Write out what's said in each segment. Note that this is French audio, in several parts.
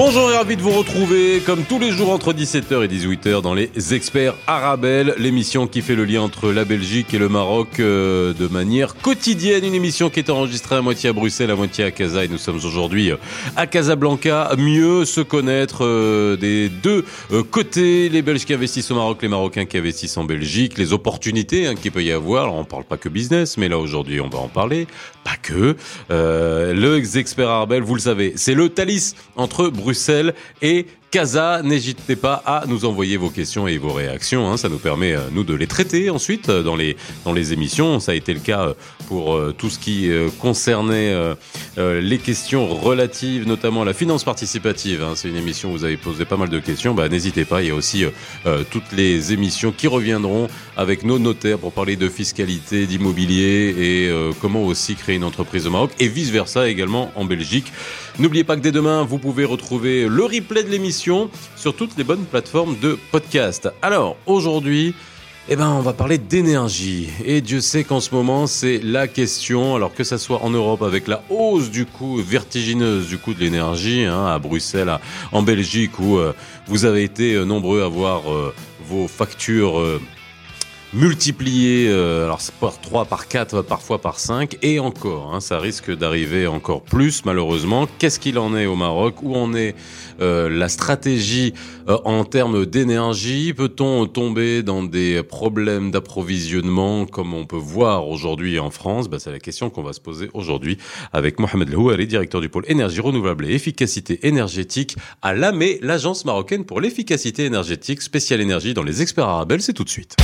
Bonjour et ravi de vous retrouver comme tous les jours entre 17h et 18h dans les experts Arabelle, l'émission qui fait le lien entre la Belgique et le Maroc euh, de manière quotidienne, une émission qui est enregistrée à moitié à Bruxelles, à moitié à Casa et nous sommes aujourd'hui euh, à Casablanca, mieux se connaître euh, des deux côtés, les Belges qui investissent au Maroc, les Marocains qui investissent en Belgique, les opportunités hein, qu'il peut y avoir, alors on parle pas que business, mais là aujourd'hui on va en parler, pas que, le expert Arabelle, vous le savez, c'est le Thalys entre Bruxelles Bruxelles et Casa. N'hésitez pas à nous envoyer vos questions et vos réactions. Hein. Ça nous permet, euh, nous, de les traiter ensuite euh, dans les, dans les émissions. Ça a été le cas euh, pour tout ce qui concernait les questions relatives notamment à la finance participative. Hein. C'est une émission où vous avez posé pas mal de questions. Bah, N'hésitez pas. Il y a aussi toutes les émissions qui reviendront avec nos notaires pour parler de fiscalité, d'immobilier et comment aussi créer une entreprise au Maroc et vice-versa également en Belgique. N'oubliez pas que dès demain, vous pouvez retrouver le replay de l'émission sur toutes les bonnes plateformes de podcast. Alors, aujourd'hui, eh ben, on va parler d'énergie. Et Dieu sait qu'en ce moment, c'est la question. Alors que ça soit en Europe avec la hausse du coût vertigineuse du coût de l'énergie, hein, à Bruxelles, en Belgique, où euh, vous avez été euh, nombreux à voir euh, vos factures multiplié euh, alors par 3, par 4, parfois par 5, et encore, hein, ça risque d'arriver encore plus malheureusement. Qu'est-ce qu'il en est au Maroc? Où en est euh, la stratégie euh, en termes d'énergie? Peut-on tomber dans des problèmes d'approvisionnement comme on peut voir aujourd'hui en France? Bah, C'est la question qu'on va se poser aujourd'hui avec Mohamed Louari, directeur du pôle énergie renouvelable et efficacité énergétique à l'AME, l'agence marocaine pour l'efficacité énergétique, spéciale énergie dans les experts arabes. C'est tout de suite.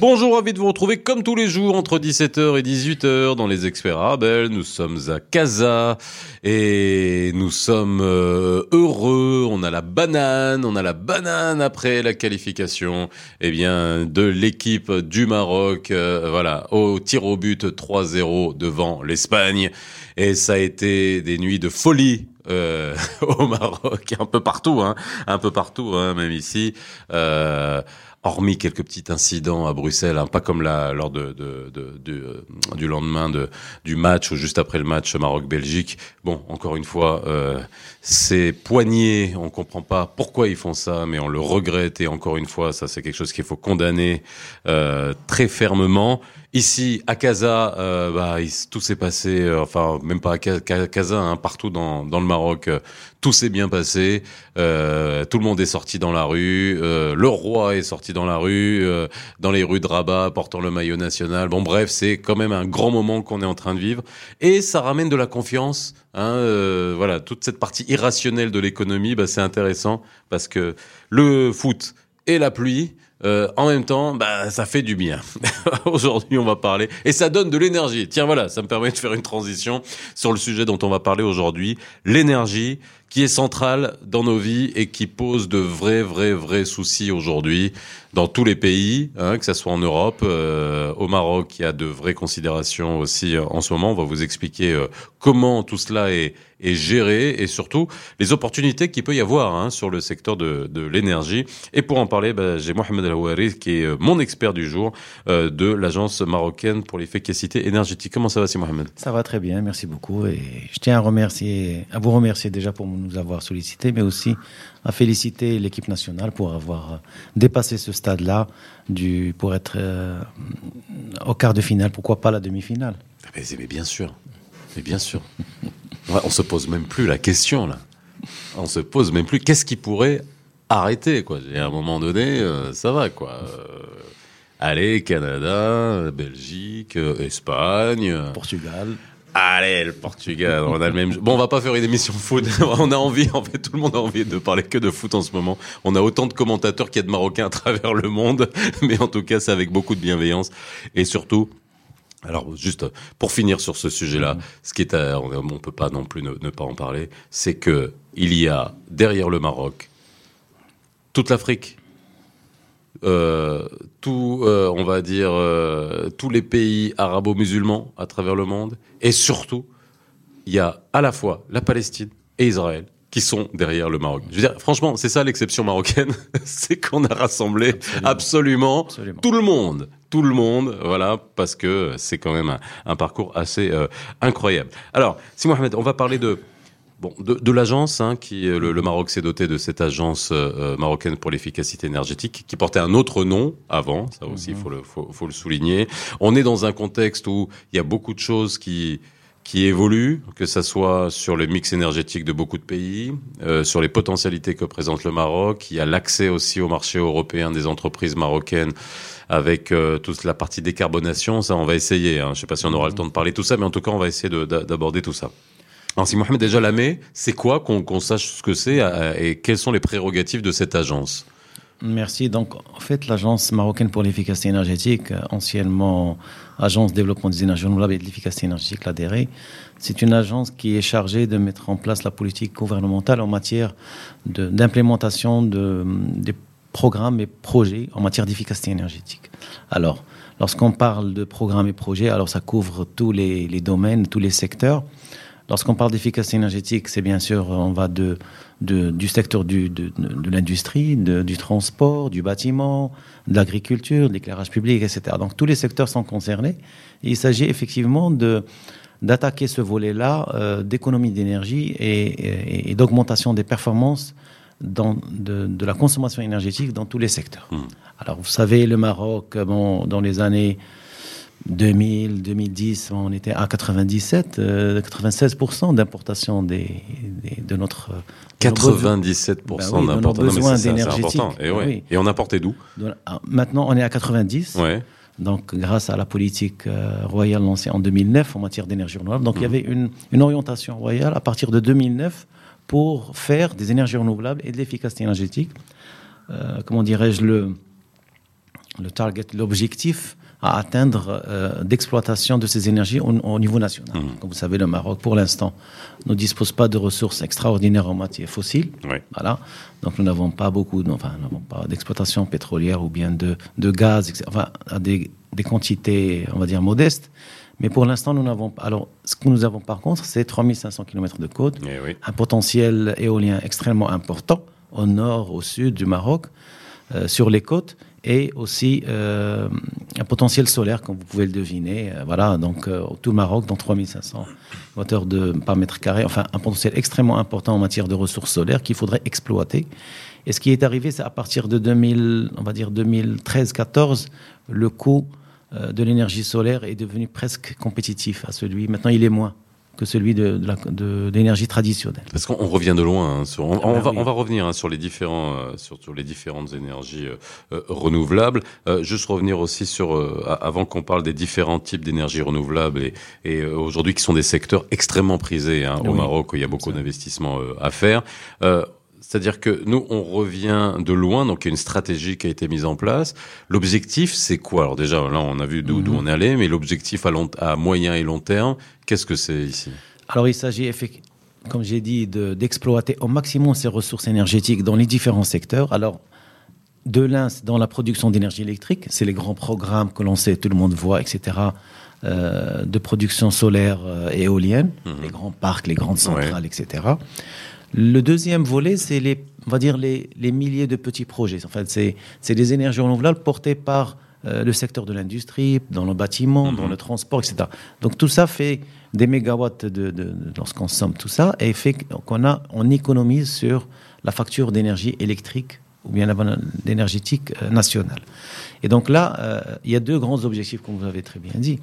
Bonjour, ravi de vous retrouver comme tous les jours entre 17h et 18h dans les experts Arabel. Nous sommes à Casa et nous sommes euh, heureux. On a la banane, on a la banane après la qualification eh bien, de l'équipe du Maroc. Euh, voilà, au tir au but 3-0 devant l'Espagne. Et ça a été des nuits de folie euh, au Maroc, un peu partout, hein, un peu partout, hein, même ici. Hormis quelques petits incidents à Bruxelles, hein, pas comme là lors de, de, de, euh, du lendemain de, du match ou juste après le match Maroc-Belgique. Bon, encore une fois, euh, ces poignées, on comprend pas pourquoi ils font ça, mais on le regrette et encore une fois, ça c'est quelque chose qu'il faut condamner euh, très fermement. Ici, à Casa, euh, bah, tout s'est passé, euh, enfin, même pas à Casa, hein, partout dans, dans le Maroc, euh, tout s'est bien passé. Euh, tout le monde est sorti dans la rue. le roi est sorti dans la rue, dans les rues de Rabat, portant le maillot national. Bon, bref, c'est quand même un grand moment qu'on est en train de vivre. Et ça ramène de la confiance. Hein, voilà, toute cette partie irrationnelle de l'économie, bah, c'est intéressant parce que le foot et la pluie, euh, en même temps, bah, ça fait du bien. aujourd'hui, on va parler et ça donne de l'énergie. Tiens, voilà, ça me permet de faire une transition sur le sujet dont on va parler aujourd'hui, l'énergie qui est centrale dans nos vies et qui pose de vrais, vrais, vrais soucis aujourd'hui dans tous les pays, hein, que ce soit en Europe, euh, au Maroc, il y a de vraies considérations aussi euh, en ce moment. On va vous expliquer euh, comment tout cela est, est, géré et surtout les opportunités qu'il peut y avoir hein, sur le secteur de, de l'énergie. Et pour en parler, bah, j'ai Mohamed El qui est mon expert du jour de l'agence marocaine pour l'efficacité énergétique. Comment ça va, si Mohamed Ça va très bien, merci beaucoup. Et je tiens à remercier, à vous remercier déjà pour nous avoir sollicité, mais aussi à féliciter l'équipe nationale pour avoir dépassé ce stade-là pour être euh, au quart de finale, pourquoi pas la demi-finale mais, bien sûr, mais bien sûr. on se pose même plus la question là. On se pose même plus qu'est-ce qui pourrait arrêter quoi? à un moment donné, euh, ça va quoi. Euh, allez, Canada, Belgique, Espagne, Portugal. Allez, le Portugal, on a le même. Bon, on va pas faire une émission foot. on a envie, en fait, tout le monde a envie de parler que de foot en ce moment. On a autant de commentateurs qu'il y a de Marocains à travers le monde, mais en tout cas, c'est avec beaucoup de bienveillance et surtout. Alors, juste pour finir sur ce sujet-là, ce qui est, à, on, peut pas non plus ne, ne pas en parler, c'est que il y a derrière le Maroc toute l'Afrique, euh, tout, euh, on va dire, euh, tous les pays arabo-musulmans à travers le monde. Et surtout, il y a à la fois la Palestine et Israël qui sont derrière le Maroc. Je veux dire, franchement, c'est ça l'exception marocaine, c'est qu'on a rassemblé absolument, tout le monde, tout le monde, voilà, parce que c'est quand même un, parcours assez incroyable. Alors, si Mohamed, on va parler de Bon, de, l'agence, hein, qui le, Maroc s'est doté de cette agence euh, euh, marocaine pour l'efficacité énergétique, qui portait un autre nom avant, ça aussi il mhm. faut le, faut, faut le souligner. On est dans un contexte où il y a beaucoup de choses qui qui évoluent, que ça soit sur le mix énergétique de beaucoup de pays, euh, sur les potentialités que présente le Maroc. Il y a l'accès aussi au marché européen des entreprises marocaines avec euh, toute la partie décarbonation. Ça, on va essayer. Hein. Je ne sais pas si on aura le temps de parler de tout ça, mais en tout cas, on va essayer d'aborder tout ça. Alors, si Mohamed déjà Lamé, c'est quoi qu'on sache ce que c'est euh, et quelles sont les prérogatives de cette agence? Merci. Donc, en fait, l'Agence marocaine pour l'efficacité énergétique, anciennement Agence développement des énergies renouvelables et de l'efficacité énergétique, l'ADRE, c'est une agence qui est chargée de mettre en place la politique gouvernementale en matière d'implémentation de, des programmes et projets en matière d'efficacité énergétique. Alors, lorsqu'on parle de programmes et projets, alors ça couvre tous les domaines, tous les secteurs. Lorsqu'on parle d'efficacité énergétique, c'est bien sûr, on va de du secteur du, de, de l'industrie, du transport, du bâtiment, de l'agriculture, de l'éclairage public, etc. Donc tous les secteurs sont concernés. il s'agit effectivement de d'attaquer ce volet-là euh, d'économie d'énergie et, et, d'augmentation des performances dans, de, de, la consommation énergétique dans tous les secteurs. Hmm. Alors vous savez, le Maroc, bon, dans les années 2000, 2010, on était à 97, 96% euh, d'importation des, de notre 97% ben d'importation d'énergie. Et, et on importait d'où? Ah, Maintenant, on est à 90. Ouais. Donc, grâce à la politique euh, royale lancée en 2009 en matière d'énergie renouvelable, donc il y mmh. avait une, une, orientation royale à partir de 2009 pour faire des énergies renouvelables et de l'efficacité énergétique. Euh, comment dirais-je le le target, l'objectif à atteindre euh, d'exploitation de ces énergies au, niveau national. Mmh. Comme vous savez, le Maroc, pour l'instant, ne dispose pas de ressources extraordinaires en matière fossile. Voilà. Donc nous n'avons pas beaucoup, enfin, nous n'avons pas d'exploitation pétrolière ou bien de, de gaz, etc. enfin, à des, des quantités, on va dire, modestes. Mais pour l'instant, nous n'avons pas. Alors, ce que nous avons par contre, c'est 3500 km de côte, eh un potentiel éolien extrêmement important au nord, au sud du Maroc, euh, sur les côtes et aussi euh, un potentiel solaire, comme vous pouvez le deviner. Euh, voilà, donc euh, tout le Maroc, dans 3500 watts de, par mètre carré, enfin un potentiel extrêmement important en matière de ressources solaires qu'il faudrait exploiter. Et ce qui est arrivé, c'est à partir de 2000, on va dire 2013-14, le coût de l'énergie solaire est devenu presque compétitif à celui. Maintenant, il est moins que celui de, de l'énergie traditionnelle. Parce qu'on revient de loin. Hein, sur, on, ah va, on, va, revenir hein, sur les différents, euh, sur, les différentes énergies euh, euh, renouvelables. juste revenir aussi sur, avant qu'on parle des différents types d'énergie renouvelables et, et aujourd'hui qui sont des secteurs extrêmement prisés hein, au Maroc où il y a beaucoup d'investissements à faire. C'est-à-dire que nous, on revient de loin, donc il y a une stratégie qui a été mise en place. L'objectif, c'est quoi? Alors déjà, là, on a vu d'où mhm. on est allé, mais l'objectif à, à moyen et long terme, qu'est-ce que c'est ici? Alors il s'agit, comme j'ai dit, d'exploiter au maximum ces ressources énergétiques dans les différents secteurs. Alors, de l'un, dans la production d'énergie électrique, c'est les grands programmes que l'on sait, tout le monde voit, etc., euh, de production solaire et euh, éolienne, mhm. les grands parcs, les grandes centrales, etc. Le deuxième volet, c'est les, on va dire les, les, milliers de petits projets. En fait, c'est, c'est des énergies renouvelables portées par euh, le secteur de l'industrie, dans le bâtiment, dans mhm. le transport, etc. Donc tout ça fait des mégawatts de, de, lorsqu'on somme tout ça et fait qu'on a, on économise sur la facture d'énergie électrique ou bien l'énergétique euh, nationale. Et donc là, euh, il y a deux grands objectifs, comme vous avez très bien dit.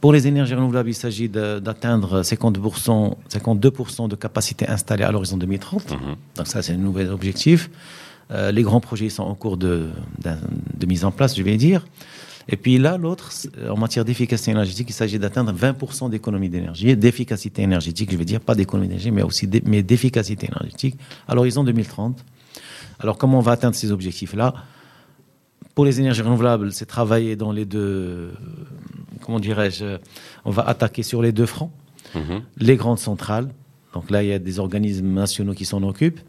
Pour les énergies renouvelables, il s'agit d'atteindre 50%, 52% de capacité installée à l'horizon 2030. Mhm. Donc ça, c'est un nouvel objectif. Euh, les grands projets sont en cours de, de, mise en place, je vais dire. Et puis là, l'autre, en matière d'efficacité énergétique, il s'agit d'atteindre 20% d'économie d'énergie, d'efficacité énergétique, je vais dire, pas d'économie d'énergie, mais aussi d'efficacité énergétique à l'horizon 2030. Alors, comment on va atteindre ces objectifs-là? Pour les énergies renouvelables, c'est travailler dans les deux. Comment dirais-je On va attaquer sur les deux fronts. Mhm. Les grandes centrales. Donc là, il y a des organismes nationaux qui s'en occupent,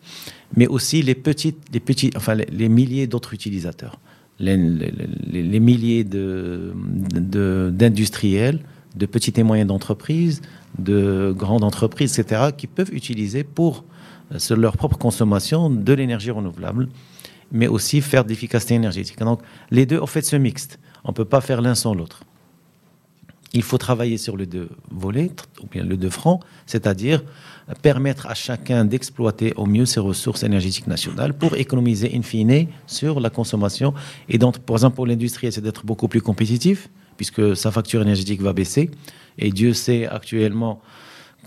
mais aussi les petites, les petits, enfin les, milliers d'autres utilisateurs, les, milliers de, d'industriels, de, petites et moyennes entreprises, de grandes entreprises, etc., qui peuvent utiliser pour sur leur propre consommation de l'énergie renouvelable, mais aussi faire de l'efficacité énergétique. Donc, les deux, en fait, se mixent. On ne peut pas faire l'un sans l'autre. Il faut travailler sur les deux volets, ou bien le deux fronts, c'est-à-dire permettre à chacun d'exploiter au mieux ses ressources énergétiques nationales pour économiser in fine sur la consommation. Et donc, par exemple, pour l'industrie, c'est d'être beaucoup plus compétitif, puisque sa facture énergétique va baisser. Et Dieu sait actuellement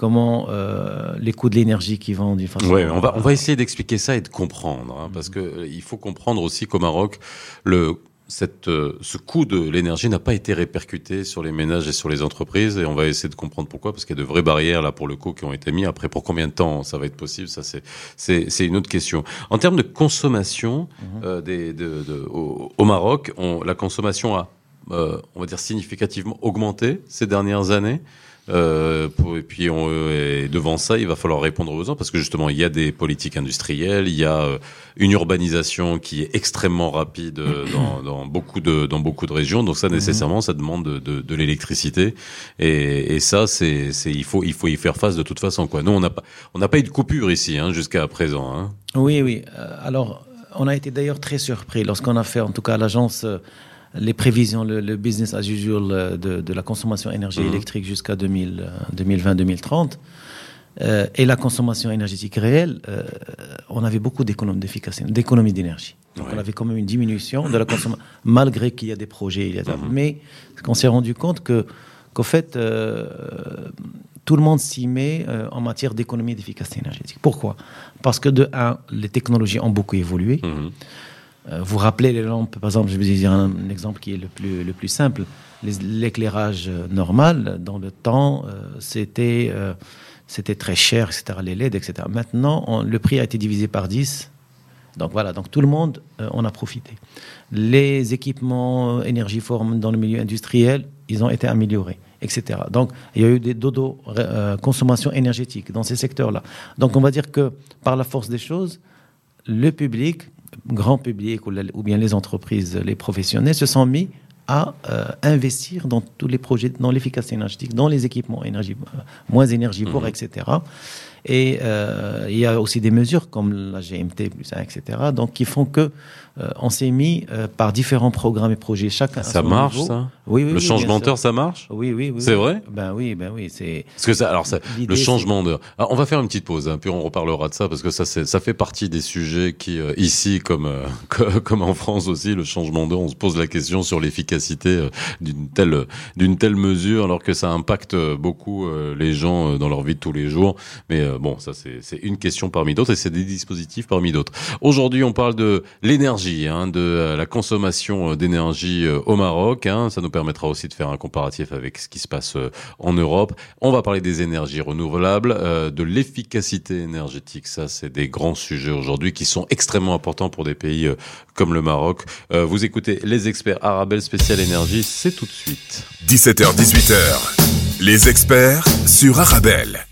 comment euh, les coûts de l'énergie qui vont d'une façon. Oui, on va, on va essayer d'expliquer ça et de comprendre, hein, parce que euh, il faut comprendre aussi qu'au Maroc, le cette, euh, ce coût de l'énergie n'a pas été répercuté sur les ménages et sur les entreprises et on va essayer de comprendre pourquoi parce qu'il y a de vraies barrières là pour le coup qui ont été mis après pour combien de temps ça va être possible ça c'est c'est une autre question. En termes de consommation euh, des, de, de, au, au, Maroc on, la consommation a euh, on va dire significativement augmenté ces dernières années euh, et puis on, et devant ça, il va falloir répondre aux besoins parce que justement, il y a des politiques industrielles, il y a euh, une urbanisation qui est extrêmement rapide euh, dans, dans, beaucoup de dans beaucoup de régions. Donc ça, mhm. nécessairement, ça demande de, de, de l'électricité. Et, et, ça, c'est il faut il faut y faire face de toute façon. Quoi. Nous, on n'a pas on n'a pas eu de coupure ici hein, jusqu'à présent. Hein. Oui, oui. alors, on a été d'ailleurs très surpris lorsqu'on a fait, en tout cas, l'agence les prévisions, le, business as usual euh, de, la consommation d'énergie mhm. électrique jusqu'à 2020-2030 euh, et la consommation énergétique réelle, euh, on avait beaucoup d'économies d'efficacité, d'économies d'énergie. On avait quand même une diminution de la consommation, malgré qu'il y a des projets. Il y a mhm. Mais on s'est rendu compte que qu'au fait, tout le monde s'y met en matière d'économie d'efficacité énergétique. Pourquoi? Parce que de un, les technologies ont beaucoup évolué. Mhm. Euh, vous rappelez les lampes, par exemple, je vais vous dire un, exemple qui est le plus, le plus simple. L'éclairage normal, dans le temps, euh, c'était euh, très cher, etc., les LED, etc. Maintenant, le prix a été divisé par 10. Donc voilà, donc tout le monde en a profité. Les équipements énergiformes dans le milieu industriel, ils ont été améliorés, etc. Donc il y a eu des dodo consommation énergétique dans ces secteurs-là. Donc on va dire que par la force des choses, le public grand public ou, bien les entreprises, les professionnels se sont mis à euh, investir dans tous les projets, dans l'efficacité énergétique, dans les équipements énergie, euh, moins énergivores, mmh. etc. Et euh, il y a aussi des mesures comme la GMT, etc. Donc qui font que euh, on s'est mis euh, par différents programmes et projets chacun. Ça marche, ça? Oui, oui. Le changement d'heure, ça marche? Oui, oui, oui. C'est vrai? Ben oui, ben oui, c'est. Parce que ça, alors ça, le changement d'heure. On va faire une petite pause, hein, puis on reparlera de ça parce que ça, ça fait partie des sujets qui, euh, ici, comme comme en France aussi, le changement d'heure, on se pose la question sur l'efficacité d'une telle d'une telle mesure, alors que ça impacte beaucoup les gens dans leur vie de tous les jours. Mais bon, ça c'est une question parmi d'autres et c'est des dispositifs parmi d'autres. Aujourd'hui, on parle de l'énergie Hein, de euh, la consommation euh, d'énergie euh, au Maroc. Hein. Ça nous permettra aussi de faire un comparatif avec ce qui se passe en Europe. On va parler des énergies renouvelables, de l'efficacité énergétique. Ça, c'est des grands sujets aujourd'hui qui sont extrêmement importants pour des pays comme le Maroc. vous écoutez les experts Arabelle spécial énergie, c'est tout de suite. 17h, 18h. Les experts sur Arabelle.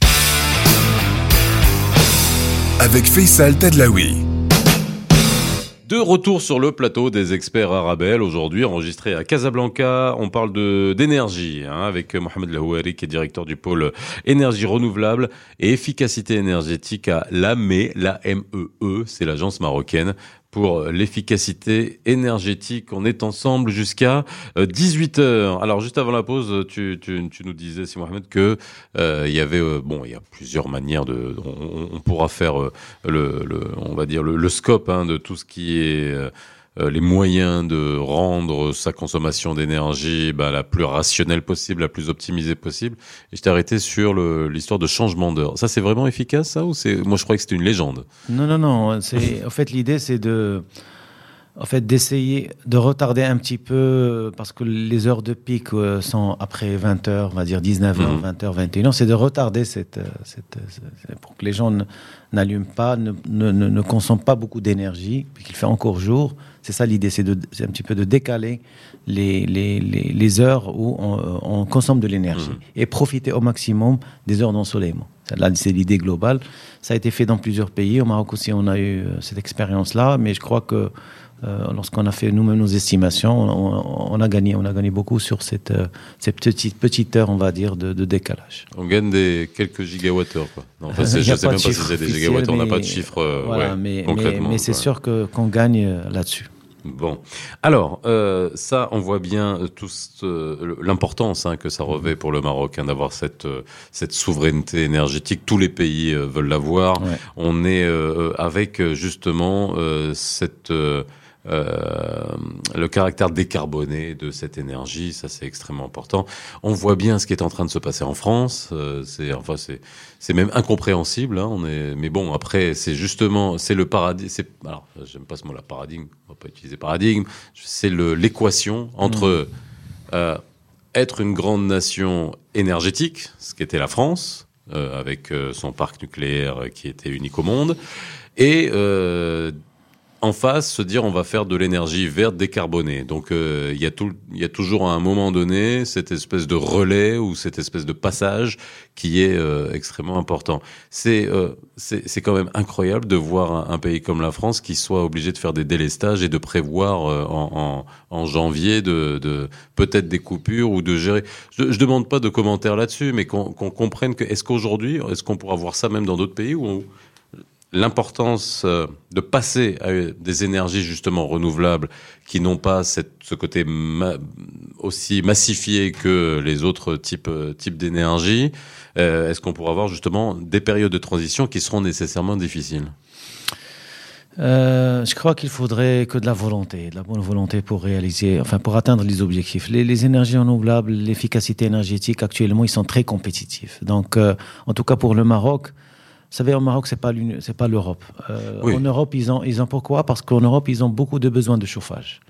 Avec Faisal Tadlaoui. De retour sur le plateau des experts Arabel, aujourd'hui enregistré à Casablanca. On parle d'énergie hein, avec Mohamed Lahouari qui est directeur du pôle énergie renouvelable et efficacité énergétique à l'AME, la M-E-E, e, c'est l'agence marocaine pour l'efficacité énergétique. On est ensemble jusqu'à 18 euh, Alors juste avant la pause, tu, tu, tu nous disais, si Mohamed, que euh, il y avait euh, bon, il y a plusieurs manières de, on, pourra faire euh, le, le, on va dire le, le scope hein, de tout ce qui est euh, les moyens de rendre sa consommation d'énergie bah, la plus rationnelle possible, la plus optimisée possible. Et je t'ai arrêté sur l'histoire de changement d'heure. Ça, c'est vraiment efficace, ça ou c'est Moi, je croyais que c'était une légende? Non, non, non. En fait l'idée, c'est de en fait, d'essayer de retarder un petit peu, parce que les heures de pic euh, sont après 20h, on va dire 19h, 20h, 21h, c'est de retarder cette, euh, cette, pour que les gens n'allument pas, ne, ne, ne, consomment pas beaucoup d'énergie, puis qu'il fait encore jour. C'est ça l'idée, c'est un petit peu de décaler les, les, les, heures où on, consomme de l'énergie mmh. et profiter au maximum des heures d'ensoleillement. Là, c'est l'idée globale. Ça a été fait dans plusieurs pays. Au Maroc aussi, on a eu cette expérience-là. Mais je crois que euh, lorsqu'on a fait nous-mêmes nos estimations, on, a gagné, on a gagné beaucoup sur cette, euh, cette petite, petite heure, on va dire, de, décalage. On gagne des quelques gigawattheures, quoi. Non, je ne sais même pas si c'est des gigawattheures, on n'a pas de chiffre euh, voilà, mais, Mais, c'est sûr que, qu'on gagne là-dessus. Bon, alors ça, on voit bien tout l'importance hein, que ça revêt pour le Maroc hein, d'avoir cette cette souveraineté énergétique. Tous les pays veulent l'avoir. On est avec justement cette euh, le caractère décarboné de cette énergie, ça c'est extrêmement important. On voit bien ce qui est en train de se passer en France. Euh, c'est enfin c'est c'est même incompréhensible. Hein, on est, mais bon après c'est justement c'est le paradigme. C'est alors j'aime pas ce mot là paradigme. On va pas utiliser paradigme. C'est le l'équation entre mmh. euh, être une grande nation énergétique, ce qu'était la France, euh, avec euh, son parc nucléaire qui était unique au monde, et euh, en face se dire on va faire de l'énergie verte décarbonée. Donc euh, il y y a toujours à un moment donné cette espèce de relais ou cette espèce de passage qui est euh, extrêmement important. C'est euh, c'est quand même incroyable de voir un, pays comme la France qui soit obligé de faire des délestages et de prévoir en, en, en, janvier de, de peut-être des coupures ou de gérer. Je, je demande pas de commentaires là-dessus, mais qu'on comprenne que est-ce qu'aujourd'hui est-ce qu'on pourra voir ça même dans d'autres pays où l'importance euh, de passer à des énergies justement renouvelables qui n'ont pas ce côté aussi massifié que les autres types, euh, types d'énergie, euh, est-ce qu'on pourra avoir justement des périodes de transition qui seront nécessairement difficiles? Je crois qu'il faudrait que de la volonté, de la bonne volonté pour réaliser, enfin pour atteindre les objectifs. Les énergies renouvelables, l'efficacité énergétique actuellement, ils sont très compétitifs. Donc, en tout cas pour le Maroc, vous savez, au Maroc, c'est pas c'est pas l'Europe. Euh, En Europe, ils ont, ils ont pourquoi? Parce qu'en Europe, ils ont beaucoup de besoins de chauffage.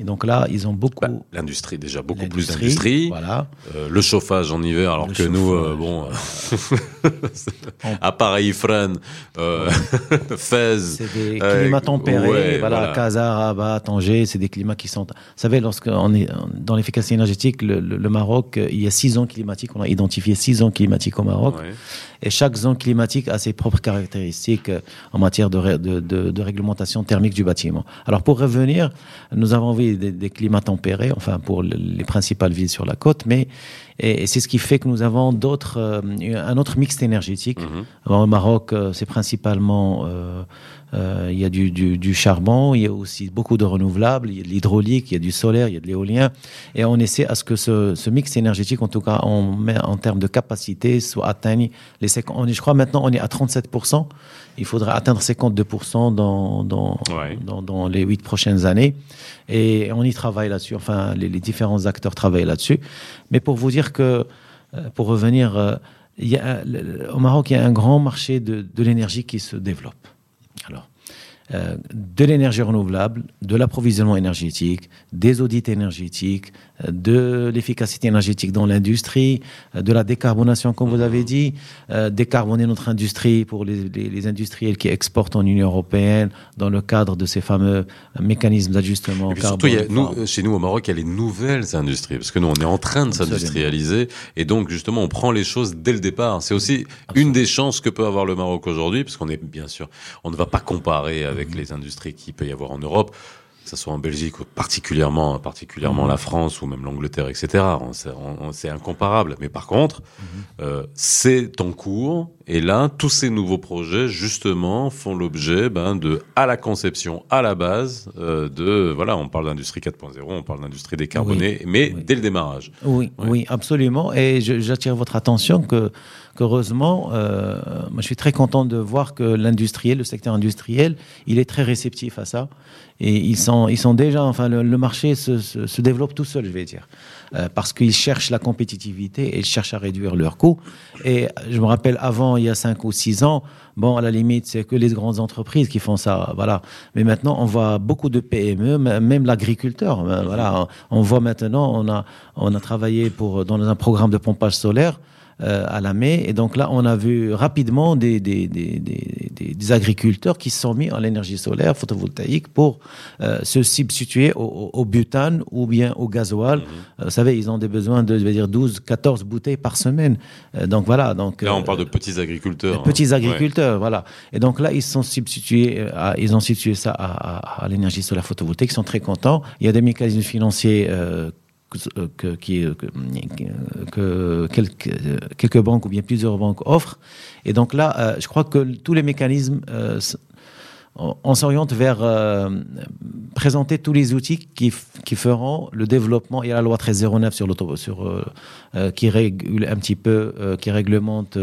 Et donc là, ils ont beaucoup. Bah, l'industrie, déjà, beaucoup plus d'industrie. Voilà. Euh, le chauffage en hiver, alors que nous, euh, bon, euh, appareil freine, euh, Fez. C'est des climats tempérés. voilà, voilà. Casa, Rabat, Tanger, c'est des climats qui sont. Vous savez, lorsqu'on est dans l'efficacité énergétique, le, le, Maroc, il y a six zones climatiques. On a identifié six zones climatiques au Maroc. Ouais. Et chaque zone climatique a ses propres caractéristiques en matière de, de, de, de réglementation thermique du bâtiment. Alors, pour revenir, nous avons vu des, des, climats tempérés, enfin pour les principales villes sur la côte, mais et, c'est ce qui fait que nous avons d'autres, euh, un autre mix énergétique. Mm-hmm. Au Maroc, euh, c'est principalement euh, euh, il y a du, du, du, charbon, il y a aussi beaucoup de renouvelables, il y a de l'hydraulique, il y a du solaire, il y a de l'éolien, et on essaie à ce que ce, ce, mix énergétique, en tout cas, on met en termes de capacité, soit atteigne les 50. On est, je crois maintenant on est à 37% il faudrait atteindre 52% dans, dans, ouais. dans, dans, les huit prochaines années. Et on y travaille là-dessus. Enfin, les, les, différents acteurs travaillent là-dessus. Mais pour vous dire que, euh, pour revenir, euh, il y a, au Maroc, il y a un grand marché de, de l'énergie qui se développe. Euh, de l'énergie renouvelable, de l'approvisionnement énergétique, des audits énergétiques, de l'efficacité énergétique dans l'industrie, euh, de la décarbonation, comme vous avez dit, décarboner notre industrie pour les, les, les, industriels qui exportent en Union européenne dans le cadre de ces fameux mécanismes d'ajustement. Surtout, il y a, nous, chez nous au Maroc, il y a les nouvelles industries, parce que nous, on est en train de s'industrialiser, et donc justement, on prend les choses dès le départ. C'est aussi Absolument. une des chances que peut avoir le Maroc aujourd'hui, parce qu'on est bien sûr, on ne va pas comparer avec avec les industries qu'il peut y avoir en Europe, que ce soit en Belgique ou particulièrement, particulièrement mmh. la France ou même l'Angleterre, etc. C'est incomparable. Mais par contre, mmh. euh, c'est en cours. Et là, tous ces nouveaux projets, justement, font l'objet ben, de, à la conception, à la base, euh, de, voilà, on parle d'industrie 4.0, on parle d'industrie décarbonée, oui, mais oui. dès le démarrage. Oui, oui, absolument. Et j'attire votre attention que qu'heureusement, euh, moi je suis très content de voir que l'industriel, le secteur industriel, il est très réceptif à ça. Et ils sont, ils sont déjà, enfin, le, marché se, développe tout seul, je vais dire. Euh, parce qu'ils cherchent la compétitivité et ils cherchent à réduire leurs coûts. Et je me rappelle avant, il y a cinq ou six ans, bon, à la limite, c'est que les grandes entreprises qui font ça, voilà. Mais maintenant, on voit beaucoup de PME, même l'agriculteur, voilà. On voit maintenant, on a, on a travaillé pour, dans un programme de pompage solaire, euh, à la mai. Et donc là, on a vu rapidement des, des, des, des, des agriculteurs qui se sont mis à l'énergie solaire photovoltaïque pour euh, se substituer au, au, butane ou bien au gasoil. Mhm. Euh, vous savez, ils ont des besoins de je vais dire 12, 14 bouteilles par semaine. donc voilà. Donc là, on parle de petits agriculteurs. Hein. Petits agriculteurs, voilà. Et donc là, ils sont substitués, à, ils ont substitué ça à, à, à l'énergie solaire photovoltaïque. Ils sont très contents. Il y a des mécanismes financiers que, quelques, banques ou bien plusieurs banques offrent. Et donc là, euh, je crois que tous les mécanismes euh, on s'oriente vers euh, présenter tous les outils qui, qui, feront le développement. Il y a la loi 1309 sur sur euh, euh, qui régule un petit peu, qui réglemente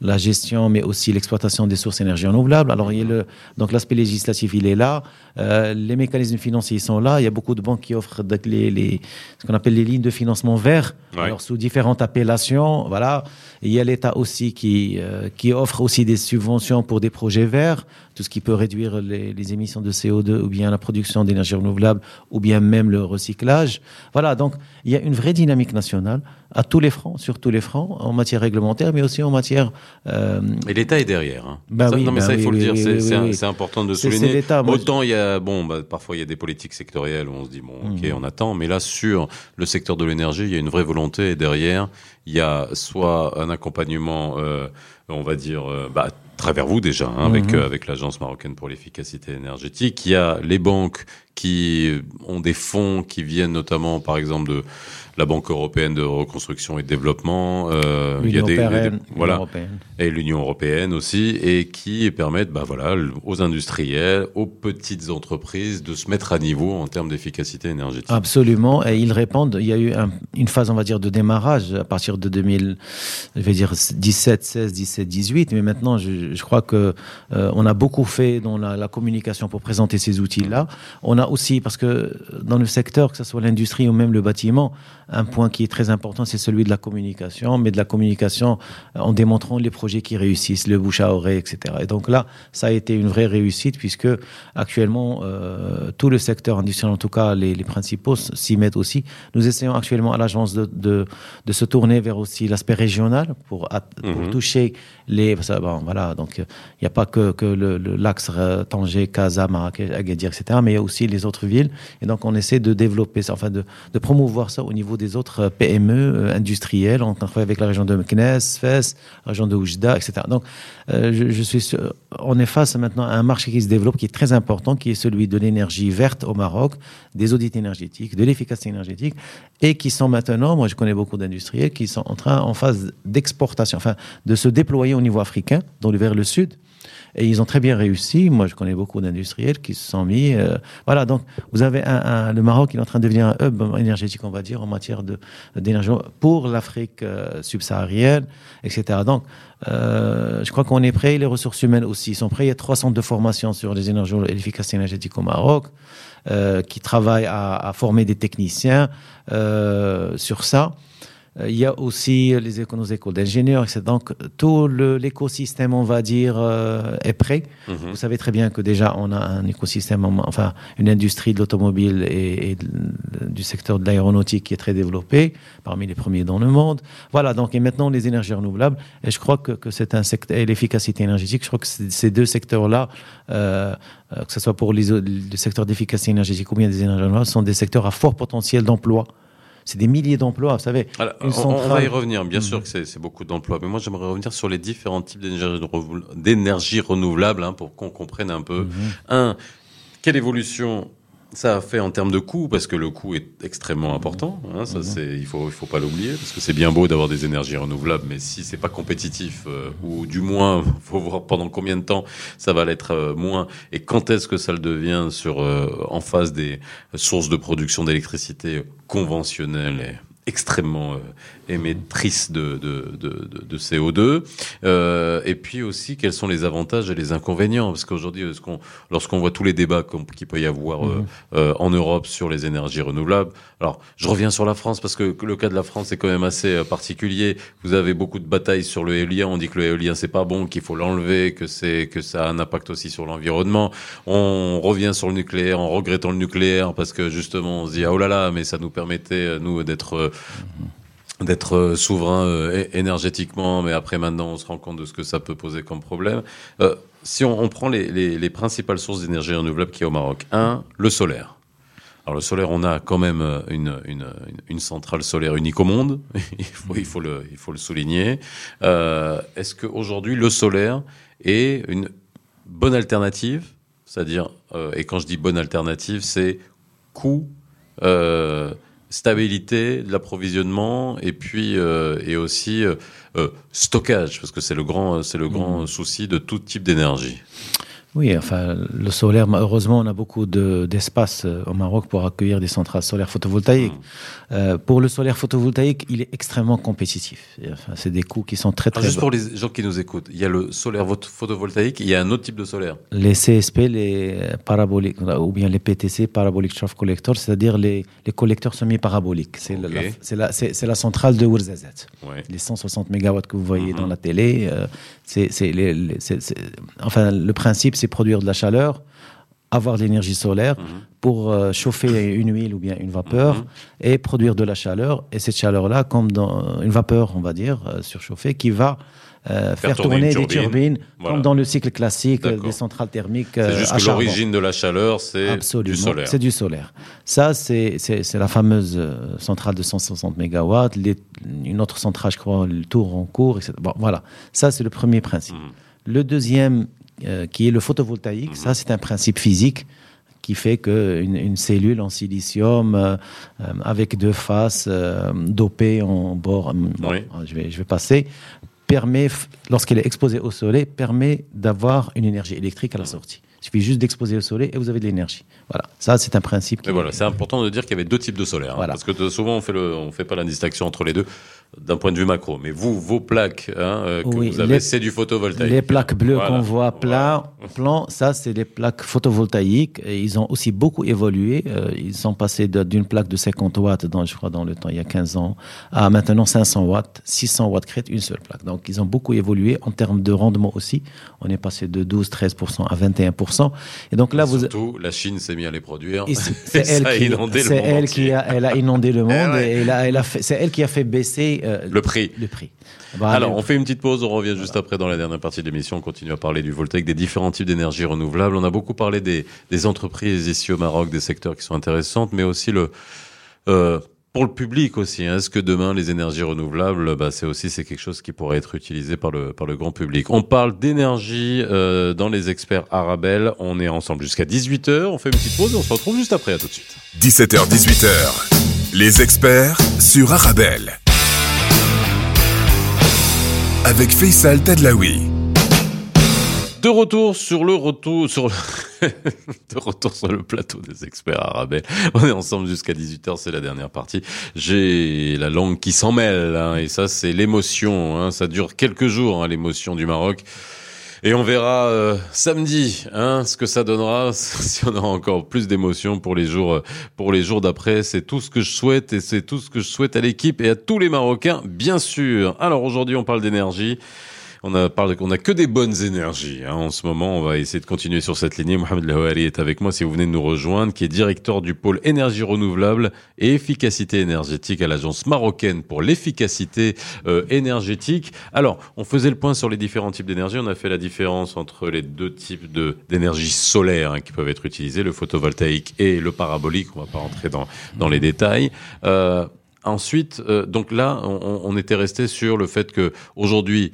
la gestion, mais aussi l'exploitation des sources énergie renouvelables. Alors, il y a le, donc l'aspect législatif, il est là. les mécanismes financiers sont là. Il y a beaucoup de banques qui offrent les, les ce qu'on appelle les lignes de financement vert, alors sous différentes appellations. Voilà. il y a l'État aussi qui qui offre aussi des subventions pour des projets verts, tout ce qui peut réduire les, émissions de CO2 ou bien la production d'énergie renouvelable ou bien même le recyclage. Voilà, donc il y a une vraie dynamique nationale à tous les fronts, sur tous les fronts, en matière réglementaire, mais aussi en matière. Euh... Et l'État est derrière. Hein. Bah oui, non, mais bah ça, il faut le dire, c'est important de souligner. Autant il y a, bon, bah, parfois il y a des politiques sectorielles où on se dit bon, ok, mmh. on attend, mais là sur le secteur de l'énergie, il y a une vraie volonté et derrière, il y a soit un accompagnement, euh, on va dire, euh, bah, travers vous déjà, hein, avec, mhm. euh, avec l'Agence marocaine pour l'efficacité énergétique. Il y a les banques qui ont des fonds qui viennent notamment, par exemple, de la Banque européenne de reconstruction et de développement. Euh, il y a des, voilà, européenne. et l'Union européenne aussi, et qui permettent, bah voilà, aux industriels, aux petites entreprises de se mettre à niveau en termes d'efficacité énergétique. Absolument, et ils répondent. Il y a eu une phase, on va dire, de démarrage à partir de 2000, je vais dire 17, 16, 17, 18, mais maintenant, je, je crois que euh, on a beaucoup fait dans la, la communication pour présenter ces outils-là. On a aussi, parce que dans le secteur, que ce soit l'industrie ou même le bâtiment, un point qui est très important, c'est celui de la communication, mais de la communication euh, en démontrant les projets qui réussissent, le bouche à oreille, etc. Et donc là, ça a été une vraie réussite puisque actuellement, euh, tout le secteur industriel, en tout cas les, les principaux, s'y mettent aussi. Nous essayons actuellement à l'agence de, de, de, se tourner vers aussi l'aspect régional pour, pour mhm. toucher les... Bon, voilà, donc il n'y a pas que, que l'axe le, Tanger, Casa, Marrakech, Agadir, etc., mais il y a aussi les autres villes. Et donc on essaie de développer ça, enfin de, promouvoir ça au niveau des autres euh, PME euh, industrielles. On travaille avec la région de Meknes, Fès, la région de Oujda, etc. Donc, euh, je, suis, on est face maintenant à un marché qui se développe, qui est très important, qui est celui de l'énergie verte au Maroc, des audits énergétiques, de l'efficacité énergétique, et qui sont maintenant, moi je connais beaucoup d'industriels, qui sont en train, en phase d'exportation, enfin, de se déployer au niveau africain, le, vers le sud. Et ils ont très bien réussi. Moi, je connais beaucoup d'industriels qui se sont mis. Euh, voilà, donc vous avez le Maroc qui est en train de devenir un hub énergétique, on va dire, en matière d'énergie pour l'Afrique euh, subsaharienne, etc. Donc, euh, je crois qu'on est prêt. Les ressources humaines aussi sont prêts. Il y a trois centres de formation sur les énergies et l'efficacité énergétique au Maroc. Qui travaillent à, former des techniciens sur ça. Euh, il y a aussi les nos écoles d'ingénieurs, etc. Donc tout l'écosystème, on va dire, euh, est prêt. Mm -hmm. Vous savez très bien que déjà on a un écosystème, enfin une industrie de l'automobile et, et, du secteur de l'aéronautique qui est très développée, parmi les premiers dans le monde. Voilà. Donc et maintenant les énergies renouvelables. Et je crois que, que c'est un secteur et l'efficacité énergétique. Je crois que ces deux secteurs-là, euh, que ce soit pour les, le secteur d'efficacité énergétique ou bien des énergies renouvelables, sont des secteurs à fort potentiel d'emploi c'est des milliers d'emplois, vous savez. Alors, on, va y revenir, bien sûr que c'est beaucoup d'emplois, mais moi j'aimerais revenir sur les différents types d'énergie renouvelable hein, pour qu'on comprenne un peu. Mm-hmm. Un, quelle évolution ça a fait en termes de coût, parce que le coût est extrêmement important. Hein, ça, mhm. c'est, il faut, il faut pas l'oublier, parce que c'est bien beau d'avoir des énergies renouvelables, mais si c'est pas compétitif, euh, ou du moins, faut voir pendant combien de temps ça va l'être euh, moins, et quand est-ce que ça le devient sur euh, en face des sources de production d'électricité conventionnelles et extrêmement émettrice de, de, de, de CO2 euh, Et puis aussi, quels sont les avantages et les inconvénients? Parce qu'aujourd'hui, lorsqu'on voit tous les débats qu'il peut y avoir euh, mhm. euh, en Europe sur les énergies renouvelables, alors je reviens sur la France parce que le cas de la France est quand même assez euh, particulier. Vous avez beaucoup de batailles sur le éolien. On dit que le éolien c'est pas bon, qu'il faut l'enlever, que c'est que ça a un impact aussi sur l'environnement. On revient sur le nucléaire en regrettant le nucléaire parce que justement on se dit ah oh là là, mais ça nous permettait nous d'être d'être souverain énergétiquement, mais après maintenant on se rend compte de ce que ça peut poser comme problème. si on, prend les, les principales sources d'énergie renouvelable qu'il y a au Maroc, un, le solaire. Alors le solaire, on a quand même euh, une, centrale solaire unique au monde, il, faut, le, souligner. Euh, Est-ce qu'aujourd'hui, le solaire est une bonne alternative? C'est-à-dire, euh, et quand je dis bonne alternative, c'est coût, euh, stabilité de l'approvisionnement et puis euh, et aussi euh, stockage, parce que c'est le grand, c'est le grand mmh. souci de tout type d'énergie. Oui, enfin, le solaire, heureusement, on a beaucoup d'espace euh, au Maroc pour accueillir des centrales solaires photovoltaïques. Mmh. Euh, pour le solaire photovoltaïque, il est extrêmement compétitif. Enfin, c'est des coûts qui sont très, très Juste bas. pour les gens qui nous écoutent, il y a le solaire photovoltaïque, il y a un autre type de solaire. Les CSP, les paraboliques, ou bien les PTC, Parabolic Trough Collector, c'est-à-dire les, les, collecteurs semi-paraboliques. C'est okay. la, la, la, centrale de Ourzazat. Ouais. Les 160 MW que vous voyez mmh. dans la télé, euh, c'est enfin, le principe, c'est produire de la chaleur, avoir de l'énergie solaire mhm. pour euh, chauffer une huile ou bien une vapeur mhm. et produire de la chaleur. Et cette chaleur-là, comme dans une vapeur, on va dire, euh, surchauffée, qui va euh, faire, tourner, des turbines, comme dans le cycle classique des centrales thermiques. c'est juste que l'origine de la chaleur, c'est du solaire. C'est du solaire. Ça, c'est la fameuse centrale de 160 MW. une autre centrale, je crois, le tour en cours, etc. Bon, voilà. Ça, c'est le premier principe. Mhm. Le deuxième euh, qui est le photovoltaïque. Ça, c'est un principe physique qui fait qu'une une cellule en silicium euh, euh, avec deux faces dopées en bord, je, vais, je vais passer, permet, lorsqu'elle est exposée au soleil, permet d'avoir une énergie électrique à la sortie. Il suffit juste d'exposer au soleil et vous avez de l'énergie. Voilà, ça c'est un principe. voilà, c'est important de dire qu'il y avait deux types de solaire, hein, parce que souvent on fait le, on fait pas la distinction entre les deux d'un point de vue macro. Mais vous, vos plaques hein, euh, que vous avez, c'est du photovoltaïque. Les plaques bleues qu'on voit plat, plan, ça, c'est des plaques photovoltaïques. Et ils ont aussi beaucoup évolué. Euh, ils sont passés d'une plaque de 50 watts, dans, je crois, dans le temps, il y a 15 ans, à maintenant 500 watts, 600 watts crête, une seule plaque. Donc, ils ont beaucoup évolué en termes de rendement aussi. On est passé de 12-13% à 21%. Et donc là, et vous. Surtout, la Chine s'est mise à les produire. C'est elle, qui, elle qui a, elle a inondé le monde. et elle a, elle a c'est elle qui a fait baisser euh, le prix. Le prix. Alors, on fait une petite pause, on revient juste après dans la dernière partie de l'émission. On continue à parler du voltaïque, des différents types d'énergie renouvelable. On a beaucoup parlé des, des, entreprises ici au Maroc, des secteurs qui sont intéressantes, mais aussi le euh, pour le public aussi. Hein. Est-ce que demain les énergies renouvelables, bah, c'est aussi c'est quelque chose qui pourrait être utilisé par le par le grand public? On parle d'énergie euh, dans les experts Arabelle. On est ensemble jusqu'à 18h. On fait une petite pause et on se retrouve juste après. À tout de suite. 17h 18h. Les experts sur Arabelle avec Faisal Tadlaoui. De retour sur le retour sur de retour sur le plateau des experts arabais. On est ensemble jusqu'à 18h, c'est la dernière partie. J'ai la langue qui s'en mêle hein, et ça c'est l'émotion. Hein, ça dure quelques jours hein, l'émotion du Maroc. Et on verra euh, samedi hein, ce que ça donnera, si on aura encore plus d'émotions pour les jours euh, pour les jours d'après. C'est tout ce que je souhaite et c'est tout ce que je souhaite à l'équipe et à tous les Marocains, bien sûr. Alors aujourd'hui, on parle d'énergie. On a parlé qu'on a que des bonnes énergies. Hein. En ce moment, on va essayer de continuer sur cette lignée. Mohamed Lahouari est avec moi si vous venez de nous rejoindre, qui est directeur du pôle énergie renouvelable et efficacité énergétique à l'agence marocaine pour l'efficacité euh, énergétique. Alors, on faisait le point sur les différents types d'énergie. On a fait la différence entre les deux types de d'énergie solaire hein, qui peuvent être utilisées, le photovoltaïque et le parabolique. On va pas rentrer dans dans les détails. Euh, Ensuite, euh, donc là, on, on était resté sur le fait que aujourd'hui,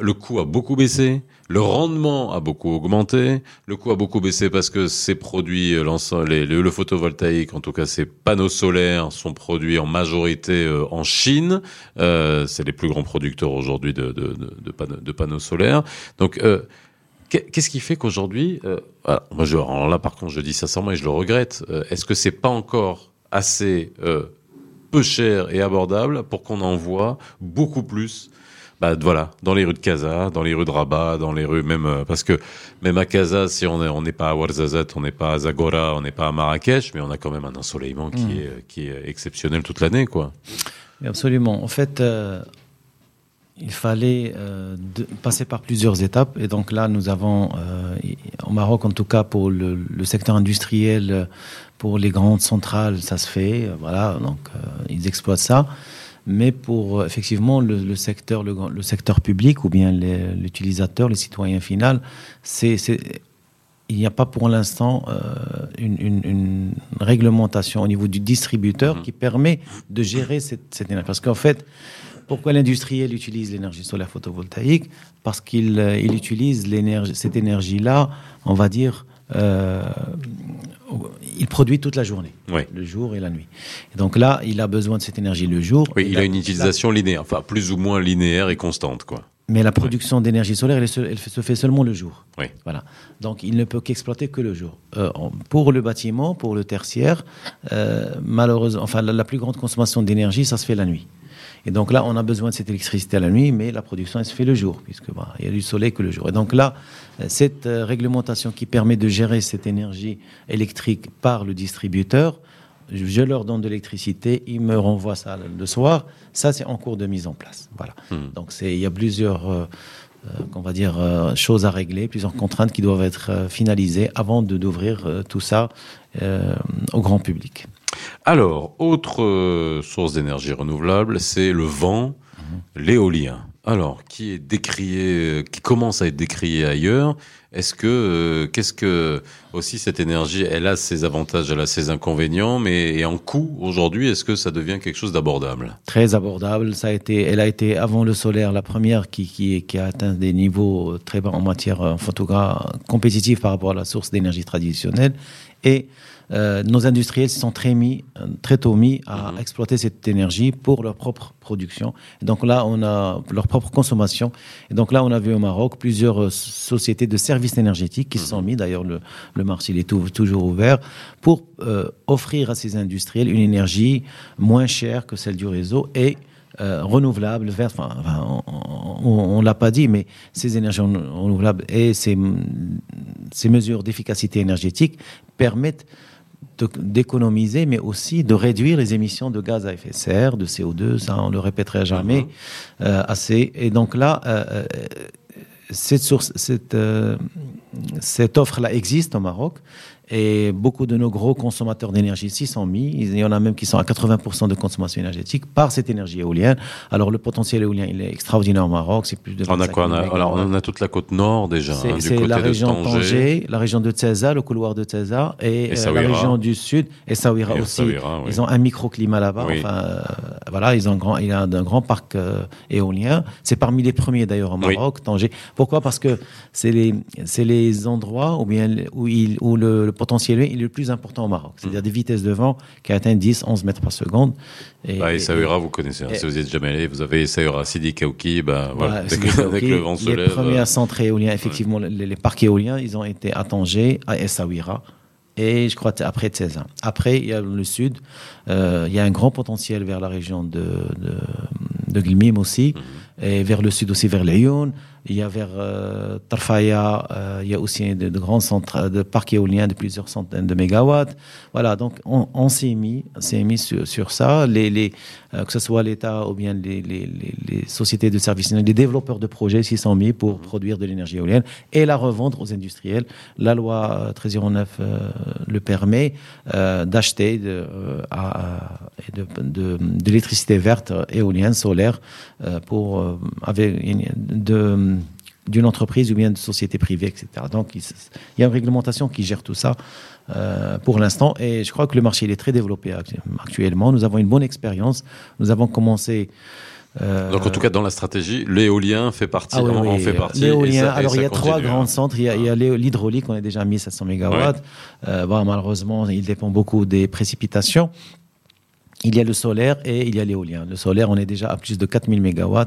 le coût a beaucoup baissé, le rendement a beaucoup augmenté, le coût a beaucoup baissé parce que ces produits, euh, les, le, photovoltaïque, en tout cas ces panneaux solaires, sont produits en majorité euh, en Chine. Euh, c'est les plus grands producteurs aujourd'hui de, panneaux, solaires. Donc, qu'est-ce qui fait qu'aujourd'hui, alors là, par contre, je dis sincèrement et je le regrette. Est-ce que c'est pas encore assez peu cher et abordable pour qu'on en voit beaucoup plus bah voilà, dans les rues de Casa, dans les rues de Rabat, dans les rues même euh, parce que même à Casa, si on est on n'est pas à Ouarzazate, on n'est pas à Zagora, on n'est pas à Marrakech, mais on a quand même un ensoleillement qui mmh. est qui est exceptionnel toute l'année, quoi. Absolument. En fait, euh, il fallait euh, de, passer par plusieurs étapes, et donc là, nous avons euh, au Maroc, en tout cas pour le, le, secteur industriel, pour les grandes centrales, ça se fait. Voilà, donc ils exploitent ça. Mais pour effectivement le, secteur, le, secteur public ou bien l'utilisateur, le citoyen final, c'est il n'y a pas pour l'instant euh, une, réglementation au niveau du distributeur mhm. qui permet de gérer cette, énergie. Parce qu'en fait, pourquoi l'industriel utilise l'énergie solaire photovoltaïque? Parce qu'il euh, il utilise cette énergie-là, on va dire, euh, il produit toute la journée, le jour et la nuit. Et donc là, il a besoin de cette énergie le jour. Oui, il a une utilisation linéaire, enfin plus ou moins linéaire et constante, quoi. Mais la production d'énergie solaire, elle, se, fait seulement le jour. Oui. Voilà. Donc, il ne peut qu'exploiter que le jour. Euh, pour le bâtiment, pour le tertiaire, euh, malheureusement, enfin, la, plus grande consommation d'énergie, ça se fait la nuit. Et donc là, on a besoin de cette électricité à la nuit, mais la production, elle se fait le jour, puisque bah, il y a du soleil que le jour. Et donc là, euh, cette réglementation qui permet de gérer cette énergie électrique par le distributeur, je leur donne de l'électricité, ils me renvoient ça le soir. Ça, c'est en cours de mise en place. Voilà. Hmm. Donc, il y a plusieurs, euh, euh, va dire, euh, choses à régler, plusieurs contraintes qui doivent être finalisées avant de d'ouvrir tout ça au grand public. Alors, autre source d'énergie renouvelable, c'est le vent, mhm. l'éolien. Alors, qui est décrié, qui commence à être décrié ailleurs est-ce que, euh, qu'est-ce que aussi cette énergie, elle a ses avantages, elle a ses inconvénients, mais en coût aujourd'hui, est-ce que ça devient quelque chose d'abordable? Très abordable. Ça a été, elle a été avant le solaire la première qui, qui, qui a atteint des niveaux très bas en matière en photographe compétitifs par rapport à la source d'énergie traditionnelle. Et euh, nos industriels se sont très, mis, très tôt mis à mhm. exploiter cette énergie pour leur propre production. Et donc là, on a leur propre consommation. Et donc là, on a vu au Maroc plusieurs euh, sociétés de services énergétiques qui se sont mhm. mis, d'ailleurs le, le, marché il est toujours ouvert, pour euh, offrir à ces industriels une énergie moins chère que celle du réseau et renouvelable, verte. Enfin, on, ne l'a pas dit, mais ces énergies renouvelables et ces, ces mesures d'efficacité énergétique permettent d'économiser, mais aussi de réduire les émissions de gaz à effet de serre, de CO2, ça on le répéterait jamais mhm. euh, assez. Et donc là, euh, euh, cette, source, cette, cette offre-là existe au Maroc. Et beaucoup de nos gros consommateurs d'énergie s'y sont mis. Il y en a même qui sont à 80% de consommation énergétique par cette énergie éolienne. Alors le potentiel éolien, il est extraordinaire au Maroc. C'est plus de on a quoi on a, Alors on a toute la côte nord déjà. C'est hein, la région de Tanger, la région de Teza, le couloir de Teza, et, euh, la région du sud, et Saouira aussi. Ils ont un microclimat là-bas. Enfin, euh, voilà, ils ont grand, il y a un grand parc euh, éolien. C'est parmi les premiers d'ailleurs au Maroc, Tanger. Pourquoi? Parce que c'est les, c'est les endroits où bien où il, où le potentiel il est le plus important au Maroc. C'est-à-dire des vitesses de vent qui atteignent 10, 11 mètres par seconde. Et, bah, vous connaissez. Hein. si vous êtes jamais allé, vous avez Essaouira, Sidi Kaouki, bah, voilà, avec, le vent se Les premiers centres éoliens, effectivement, les, parcs éoliens, ils ont été à Tanger, à Essaouira et je crois après Tsézin. Après, il y a le sud, euh, il y a un grand potentiel vers la région de, de, de Gilmim aussi, mhm. et vers le sud aussi, vers Lyon. Il y a vers euh, Tarfaya, euh, il y a aussi de, grands centres de parcs éoliens de plusieurs centaines de mégawatts. Voilà, donc on, on s'est mis, mis sur, sur, ça. Les, les euh, que ce soit l'État ou bien les, les, les, sociétés de services, les développeurs de projets s'y sont mis pour produire de l'énergie éolienne et la revendre aux industriels. La loi 1309 euh, le permet d'acheter de, de, de, de l'électricité verte éolienne, solaire, pour avec de d'une entreprise ou bien de société privée, etc. Donc, il y a une réglementation qui gère tout ça euh, pour l'instant. Et je crois que le marché il est très développé actuellement. Nous avons une bonne expérience. Nous avons commencé. Euh, Donc en tout cas dans la stratégie, l'éolien fait partie. Ah en, fait partie. L'éolien. Alors il y a trois grands centres. Il y a, ah. l'hydraulique, on est déjà à 1700 MW. Euh, bon, malheureusement, il dépend beaucoup des précipitations. Il y a le solaire et il y a l'éolien. Le solaire, on est déjà à plus de 4000 MW,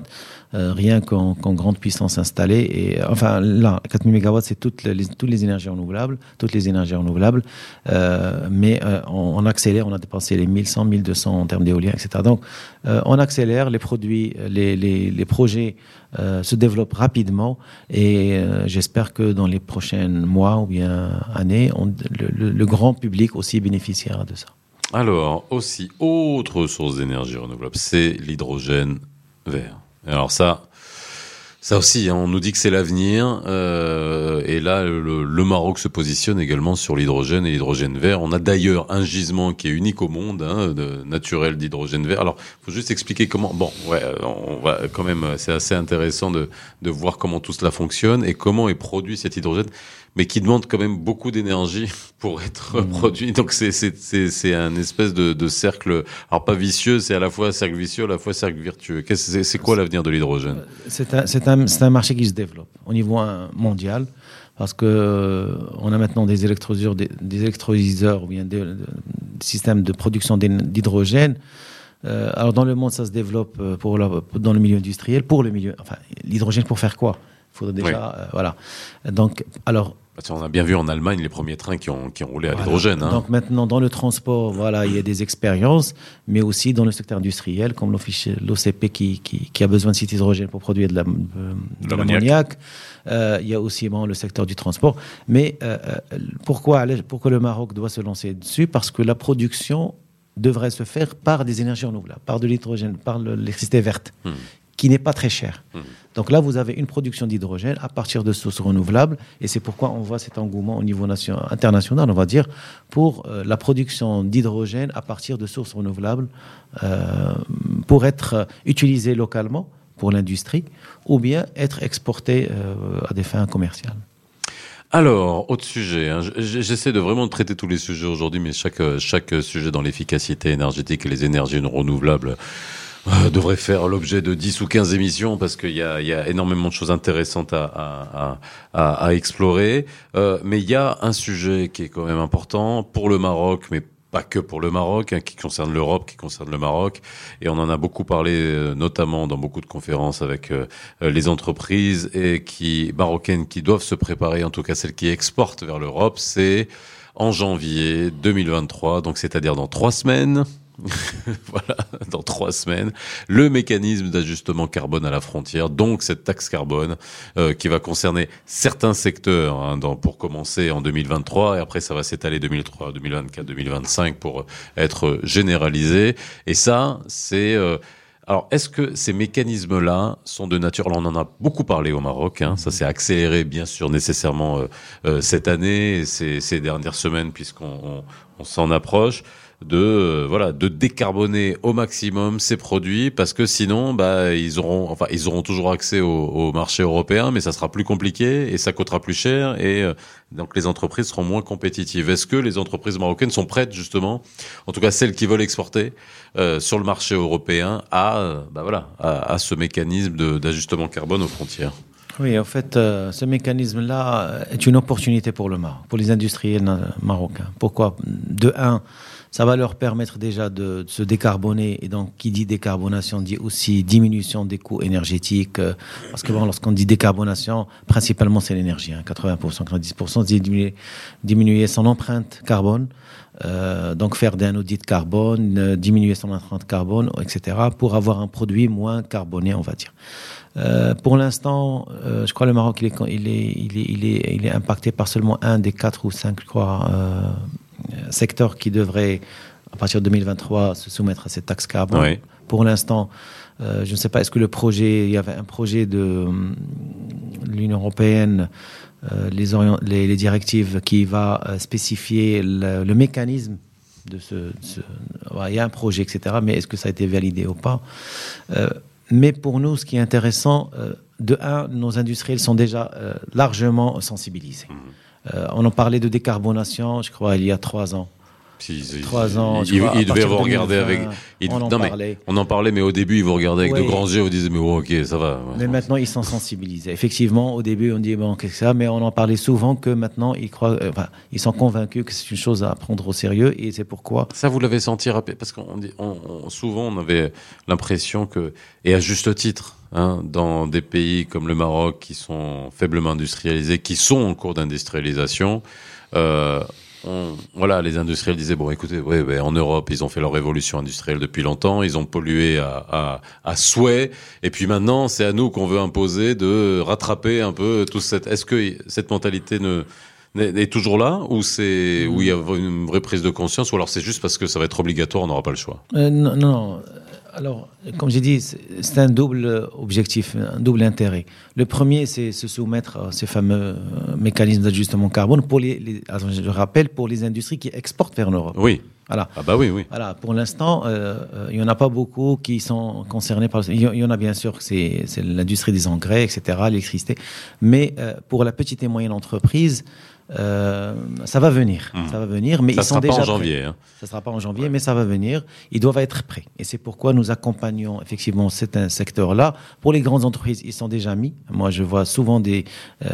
euh, rien qu'en grande puissance installée. Et, euh, enfin, là, 4000 MW, c'est toutes les, toutes les énergies renouvelables, toutes les énergies renouvelables. Euh, mais euh, on, accélère, on a dépensé les 1100, 1200 en termes d'éolien, etc. Donc, on accélère, les produits, les, les, projets se développent rapidement et j'espère que dans les prochains mois ou bien années, le grand public aussi bénéficiera de ça. Alors, aussi, autre source d'énergie renouvelable, c'est l'hydrogène vert. Alors ça, Ça aussi, hein, on nous dit que c'est l'avenir. Euh, et là, le, Maroc se positionne également sur l'hydrogène et l'hydrogène vert. On a d'ailleurs un gisement qui est unique au monde, hein, naturel d'hydrogène vert. Alors, faut juste expliquer comment. Bon, ouais, on va quand même. C'est assez intéressant de, de voir comment tout cela fonctionne et comment est produit cet hydrogène mais qui demande quand même beaucoup d'énergie pour être mmh. produit. Donc c'est c'est un espèce de, de cercle, alors pas vicieux, c'est à la fois cercle vicieux, à la fois cercle vertueux. C'est c'est quoi l'avenir de l'hydrogène? C'est un c'est un c'est un marché qui se développe au niveau mondial parce que euh, on a maintenant des électrolyseurs, des, des électrolyseurs ou bien des, des, systèmes de production d'hydrogène. Euh, alors dans le monde, ça se développe euh, pour la, dans le milieu industriel, pour le milieu. Enfin, l'hydrogène pour faire quoi? Il faudrait déjà, oui. euh, voilà. Donc, alors on a bien vu en Allemagne les premiers trains qui ont, qui ont roulé à voilà. l'hydrogène. Hein. Donc maintenant, dans le transport, voilà, il y a des expériences, mais aussi dans le secteur industriel, comme l'OCP qui, qui, qui, a besoin de cet hydrogène pour produire de l'ammoniac. Euh, il y a aussi bon, le secteur du transport. Mais euh, pourquoi, pourquoi le Maroc doit se lancer dessus? Parce que la production devrait se faire par des énergies renouvelables, par de l'hydrogène, par l'électricité verte, hmm qui n'est pas très cher. Mmh. Donc là, vous avez une production d'hydrogène à partir de sources renouvelables, et c'est pourquoi on voit cet engouement au niveau nation, international, on va dire, pour euh, la production d'hydrogène à partir de sources renouvelables euh, pour être utilisé localement pour l'industrie, ou bien être exporté euh, à des fins commerciales. Alors, autre sujet. Hein. J'essaie de vraiment traiter tous les sujets aujourd'hui, mais chaque, chaque sujet dans l'efficacité énergétique et les énergies renouvelables euh, devrait faire l'objet de 10 ou 15 émissions parce qu'il y a, y a énormément de choses intéressantes à, à, à, à explorer. Euh, mais il y a un sujet qui est quand même important pour le Maroc, mais pas que pour le Maroc, hein, qui concerne l'Europe, qui concerne le Maroc. Et on en a beaucoup parlé, euh, notamment dans beaucoup de conférences avec euh, les entreprises et qui marocaines qui doivent se préparer, en tout cas celles qui exportent vers l'Europe. C'est en janvier 2023, donc c'est-à-dire dans trois semaines. voilà, dans trois semaines, le mécanisme d'ajustement carbone à la frontière, donc cette taxe carbone euh, qui va concerner certains secteurs, hein, pour commencer en 2023, et après ça va s'étaler 2003, 2024, 2025 pour être généralisé. Et ça, c'est... Euh, alors, est-ce que ces mécanismes-là sont de nature Alors, on en a beaucoup parlé au Maroc. Hein, ça s'est accéléré, bien sûr, nécessairement euh, cette année et ces, dernières semaines, puisqu'on on, on s'en approche de euh, voilà de décarboner au maximum ces produits parce que sinon bah ils auront enfin ils auront toujours accès au, au marché européen mais ça sera plus compliqué et ça coûtera plus cher et euh, donc les entreprises seront moins compétitives. Est-ce que les entreprises marocaines sont prêtes justement, en tout cas celles qui veulent exporter euh, sur le marché européen à bah voilà à, à ce mécanisme d'ajustement carbone aux frontières? Oui, en fait, euh, ce mécanisme-là est une opportunité pour le Maroc, pour les industriels marocains. Pourquoi? De un, ça va leur permettre déjà de, de, se décarboner. Et donc, qui dit décarbonation dit aussi diminution des coûts énergétiques. Euh, parce que bon, lorsqu'on dit décarbonation, principalement c'est l'énergie. Hein, 80%, 90%, c'est diminuer, diminuer son empreinte carbone. Euh, donc faire d'un audit carbone, euh, diminuer son empreinte carbone, etc., pour avoir un produit moins carboné, on va dire. Euh, pour l'instant, euh, je crois le Maroc, il est, il, est, il, est, il, est, il est impacté par seulement un des quatre ou cinq, je crois, euh, secteurs qui devraient, à partir de 2023, se soumettre à cette taxe carbone. Oui. Pour l'instant, je ne sais pas, est-ce que le projet, il y avait un projet de l'Union européenne, les, les, les, directives qui va spécifier le, le mécanisme de ce, de ce, il y a un projet, etc. Mais est-ce que ça a été validé ou pas? Mais pour nous, ce qui est intéressant, euh, de un, nos industriels sont déjà euh, largement sensibilisés. Mmh. on en parlait de décarbonation, je crois, il y a trois ans. Si, trois ans. Il, il, il devait vous regarder avec. On en non, parlait. on en parlait, mais au début, ils vous regardaient avec de grands yeux. Vous disiez, mais oh, ok, ça va. Mais maintenant, ils sont sensibilisés. Effectivement, au début, on dit bon, qu'est-ce que ça Mais on en parlait souvent que maintenant, ils croient, euh, enfin, ils sont convaincus que c'est une chose à prendre au sérieux, et c'est pourquoi. Ça, vous l'avez senti parce qu'on on, souvent, on avait l'impression que, et à juste titre. Hein, dans des pays comme le Maroc qui sont faiblement industrialisés, qui sont en cours d'industrialisation, euh, on, voilà, les industriels disaient bon, écoutez, ouais, ouais, en Europe, ils ont fait leur révolution industrielle depuis longtemps, ils ont pollué à, à, à souhait, et puis maintenant, c'est à nous qu'on veut imposer de rattraper un peu tout cette. Est-ce que cette mentalité ne est toujours là ou c'est où il y a une vraie prise de conscience ou alors c'est juste parce que ça va être obligatoire, on n'aura pas le choix? Euh, Non, non. Alors, comme j'ai dit, c'est un double objectif, un double intérêt. Le premier, c'est se soumettre à ces fameux euh, mécanismes d'ajustement carbone pour les, je rappelle, pour les industries qui exportent vers l'Europe. Oui. Voilà. Ah bah oui, oui. Voilà. Pour l'instant, euh, euh, il n'y en a pas beaucoup qui sont concernés par. Il y en a bien sûr, c'est l'industrie des engrais, etc., l'électricité. Mais pour la petite et moyenne entreprise, euh, ça va venir, mmh. ça va venir, mais ça ils sont déjà pas en prêts. janvier. Hein. Ça sera pas en janvier, mais ça va venir. Ils doivent être prêts, et c'est pourquoi nous accompagnons effectivement cet secteur-là. Pour les grandes entreprises, ils sont déjà mis. Moi, je vois souvent des, euh,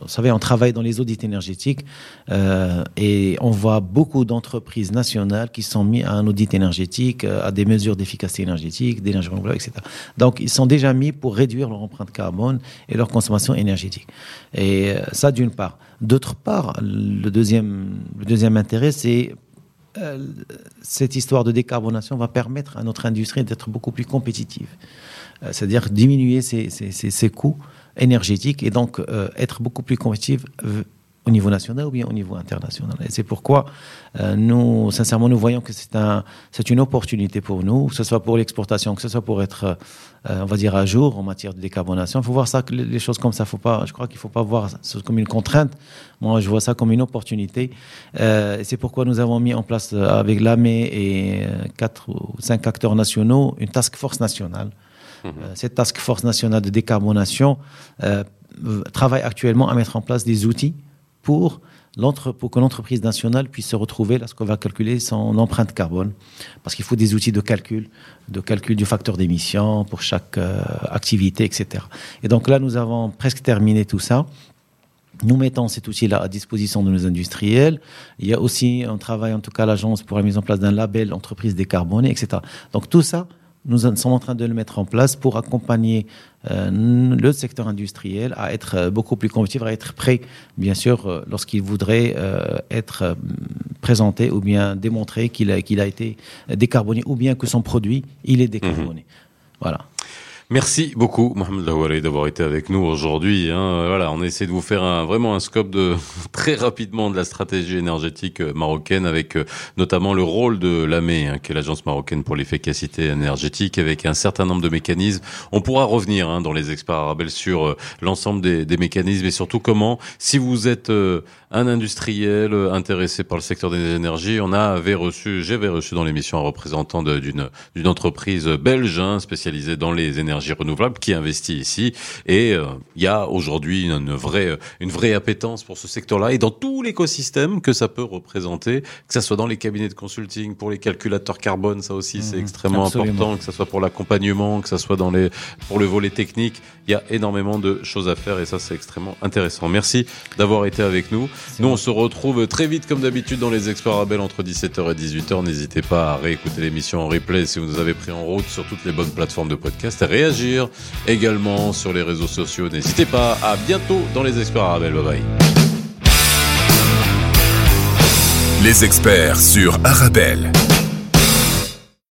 vous savez, on travaille dans les audits énergétiques euh, et on voit beaucoup d'entreprises nationales qui sont mis à un audit énergétique, euh, à des mesures d'efficacité énergétique, d'énergie renouvelable, etc. Donc, ils sont déjà mis pour réduire leur empreinte carbone et leur consommation énergétique. Et ça, d'une part. D'autre part, le deuxième, intérêt, c'est euh, cette histoire de décarbonation va permettre à notre industrie d'être beaucoup plus compétitive. Euh, C'est-à-dire diminuer ses, coûts énergétiques et donc euh, être beaucoup plus compétitive au niveau national ou bien au niveau international. Et c'est pourquoi euh, nous, sincèrement, nous voyons que c'est un, c'est une opportunité pour nous, que ce soit pour l'exportation, que ce soit pour être, euh, on va dire, à jour en matière de décarbonation. Il faut voir ça, les choses comme ça. Faut pas, je crois qu'il ne faut pas voir ça comme une contrainte. Moi, je vois ça comme une opportunité. Euh, c'est pourquoi nous avons mis en place, euh, avec l'AME et euh, quatre ou cinq acteurs nationaux, une task force nationale. Mmh. cette task force nationale de décarbonation euh, travaille actuellement à mettre en place des outils pour, pour que l'entreprise nationale puisse se retrouver lorsqu'on va calculer son empreinte carbone. Parce qu'il faut des outils de calcul, de calcul du facteur d'émission pour chaque euh, activité, etc. Et donc là, nous avons presque terminé tout ça. Nous mettons cet outil-là à disposition de nos industriels. Il y a aussi un travail, en tout cas, l'agence pour la mise en place d'un label entreprise décarbonée, etc. Donc tout ça, nous sommes en train de le mettre en place pour accompagner euh, le secteur industriel à être beaucoup plus compétitif, à être prêt, bien sûr, euh, lorsqu'il voudrait euh, être présenté ou bien démontrer qu'il a, qu'il a été décarboné ou bien que son produit, il est décarboné. Mmh. Voilà. Merci beaucoup, Mohamed Lawari, d'avoir été avec nous aujourd'hui. Hein. Voilà, on essaie de vous faire un, vraiment un scope de très rapidement de la stratégie énergétique marocaine, avec notamment le rôle de l'AME, hein, qui est l'agence marocaine pour l'efficacité énergétique, avec un certain nombre de mécanismes. On pourra revenir hein, dans les experts arabes sur euh, l'ensemble des, des, mécanismes et surtout comment, si vous êtes euh, un industriel intéressé par le secteur des énergies, on avait reçu, j'avais reçu dans l'émission un représentant d'une d'une entreprise belge hein, spécialisée dans les énergies renouvelable qui investit ici et il euh, y a aujourd'hui une, une, vraie une vraie appétence pour ce secteur-là et dans tout l'écosystème que ça peut représenter, que ça soit dans les cabinets de consulting, pour les calculateurs carbone, ça aussi mmh, c'est extrêmement absolument. important, que ça soit pour l'accompagnement, que ça soit dans les pour le volet technique, il y a énormément de choses à faire et ça c'est extrêmement intéressant. Merci d'avoir été avec nous. Nous on se retrouve très vite comme d'habitude dans les experts Abel entre 17h et 18h. N'hésitez pas à réécouter l'émission en replay si vous nous avez pris en route sur toutes les bonnes plateformes de podcast et réagir également sur les réseaux sociaux. N'hésitez pas. À bientôt dans les experts Arabel. Bye bye. Les experts sur Arabelle.